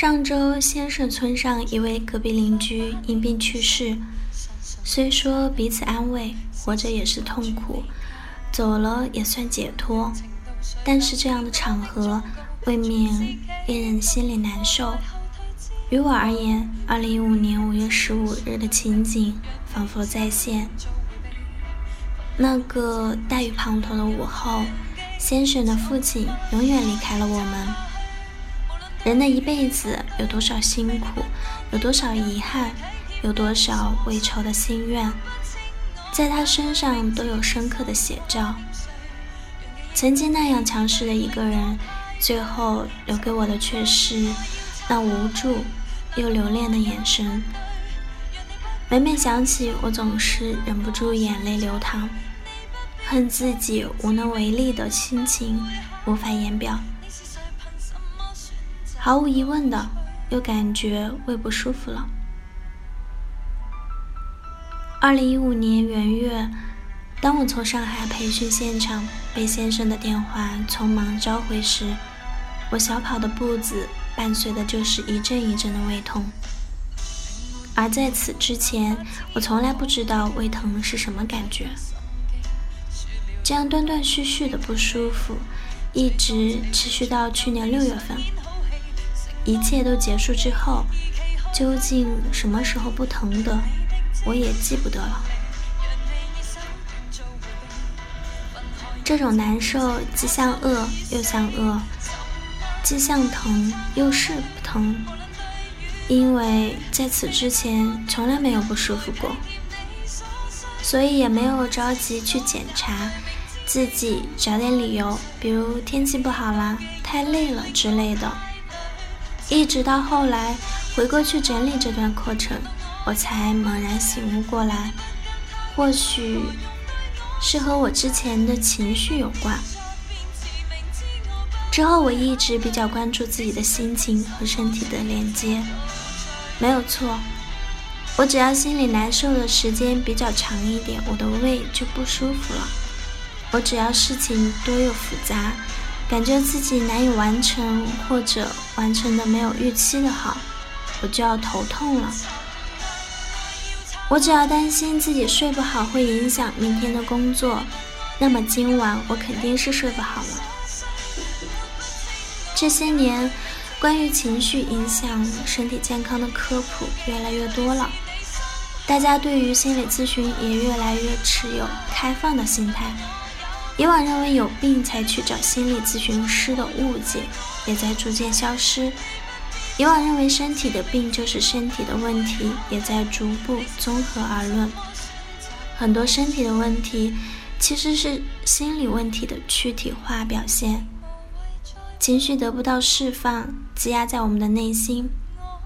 上周，先生村上一位隔壁邻居因病去世。虽说彼此安慰，活着也是痛苦，走了也算解脱，但是这样的场合未免令人心里难受。于我而言，二零一五年五月十五日的情景仿佛再现。那个大雨滂沱的午后，先生的父亲永远离开了我们。人的一辈子有多少辛苦，有多少遗憾，有多少未酬的心愿，在他身上都有深刻的写照。曾经那样强势的一个人，最后留给我的却是那无助又留恋的眼神。每每想起，我总是忍不住眼泪流淌，恨自己无能为力的心情无法言表。毫无疑问的，又感觉胃不舒服了。二零一五年元月，当我从上海培训现场被先生的电话匆忙召回时，我小跑的步子伴随的就是一阵一阵的胃痛。而在此之前，我从来不知道胃疼是什么感觉。这样断断续续的不舒服，一直持续到去年六月份。一切都结束之后，究竟什么时候不疼的，我也记不得了。这种难受既像饿又像饿，既像疼又是不疼，因为在此之前从来没有不舒服过，所以也没有着急去检查，自己找点理由，比如天气不好啦、太累了之类的。一直到后来回过去整理这段课程，我才猛然醒悟过来，或许是和我之前的情绪有关。之后我一直比较关注自己的心情和身体的连接，没有错，我只要心里难受的时间比较长一点，我的胃就不舒服了。我只要事情多又复杂。感觉自己难以完成，或者完成的没有预期的好，我就要头痛了。我只要担心自己睡不好会影响明天的工作，那么今晚我肯定是睡不好了。这些年，关于情绪影响身体健康的科普越来越多了，大家对于心理咨询也越来越持有开放的心态。以往认为有病才去找心理咨询师的误解也在逐渐消失，以往认为身体的病就是身体的问题也在逐步综合而论。很多身体的问题其实是心理问题的躯体化表现，情绪得不到释放，积压在我们的内心，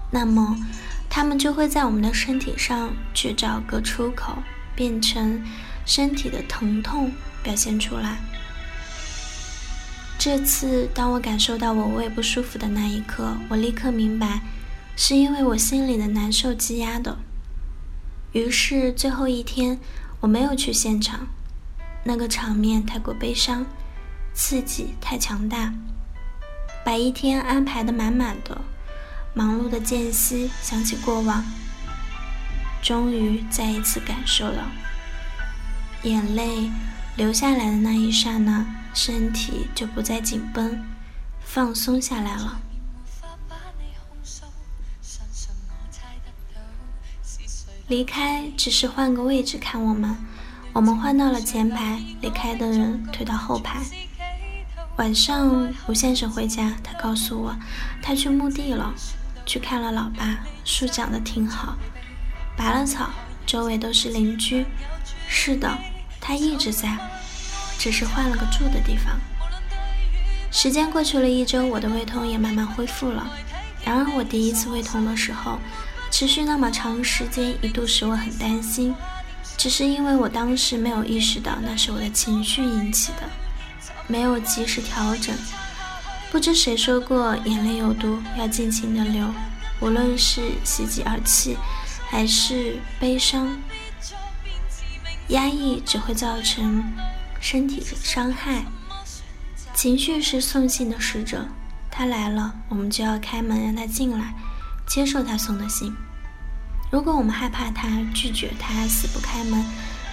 那么他们就会在我们的身体上去找个出口，变成身体的疼痛。表现出来。这次，当我感受到我胃不舒服的那一刻，我立刻明白，是因为我心里的难受积压的。于是，最后一天，我没有去现场，那个场面太过悲伤，刺激太强大，把一天安排的满满的，忙碌的间隙，想起过往，终于再一次感受了，眼泪。留下来的那一刹那，身体就不再紧绷，放松下来了。离开只是换个位置看我们，我们换到了前排，离开的人退到后排。晚上吴先生回家，他告诉我，他去墓地了，去看了老爸，树长得挺好，拔了草，周围都是邻居。是的。他一直在，只是换了个住的地方。时间过去了一周，我的胃痛也慢慢恢复了。然而，我第一次胃痛的时候，持续那么长时间，一度使我很担心。只是因为我当时没有意识到那是我的情绪引起的，没有及时调整。不知谁说过，眼泪有毒，要尽情的流。无论是喜极而泣，还是悲伤，压抑只会造成身体伤害。情绪是送信的使者，他来了，我们就要开门让他进来，接受他送的信。如果我们害怕他，拒绝他，死不开门，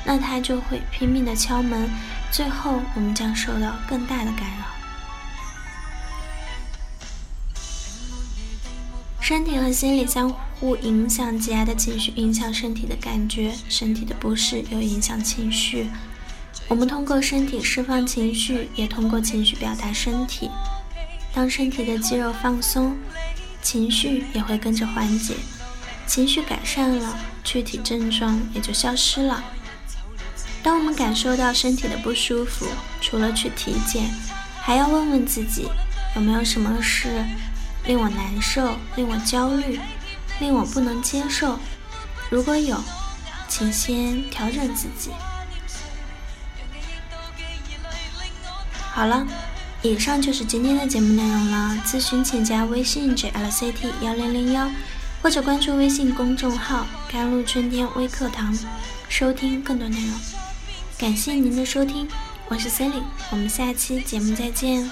那他就会拼命的敲门，最后我们将受到更大的干扰。身体和心理相互影响，极爱的情绪影响身体的感觉，身体的不适又影响情绪。我们通过身体释放情绪，也通过情绪表达身体。当身体的肌肉放松，情绪也会跟着缓解。情绪改善了，躯体症状也就消失了。当我们感受到身体的不舒服，除了去体检，还要问问自己有没有什么事。令我难受，令我焦虑，令我不能接受。如果有，请先调整自己。好了，以上就是今天的节目内容了。咨询请加微信 jlct 幺零零幺，或者关注微信公众号“甘露春天微课堂”，收听更多内容。感谢您的收听，我是 Celine，我们下期节目再见。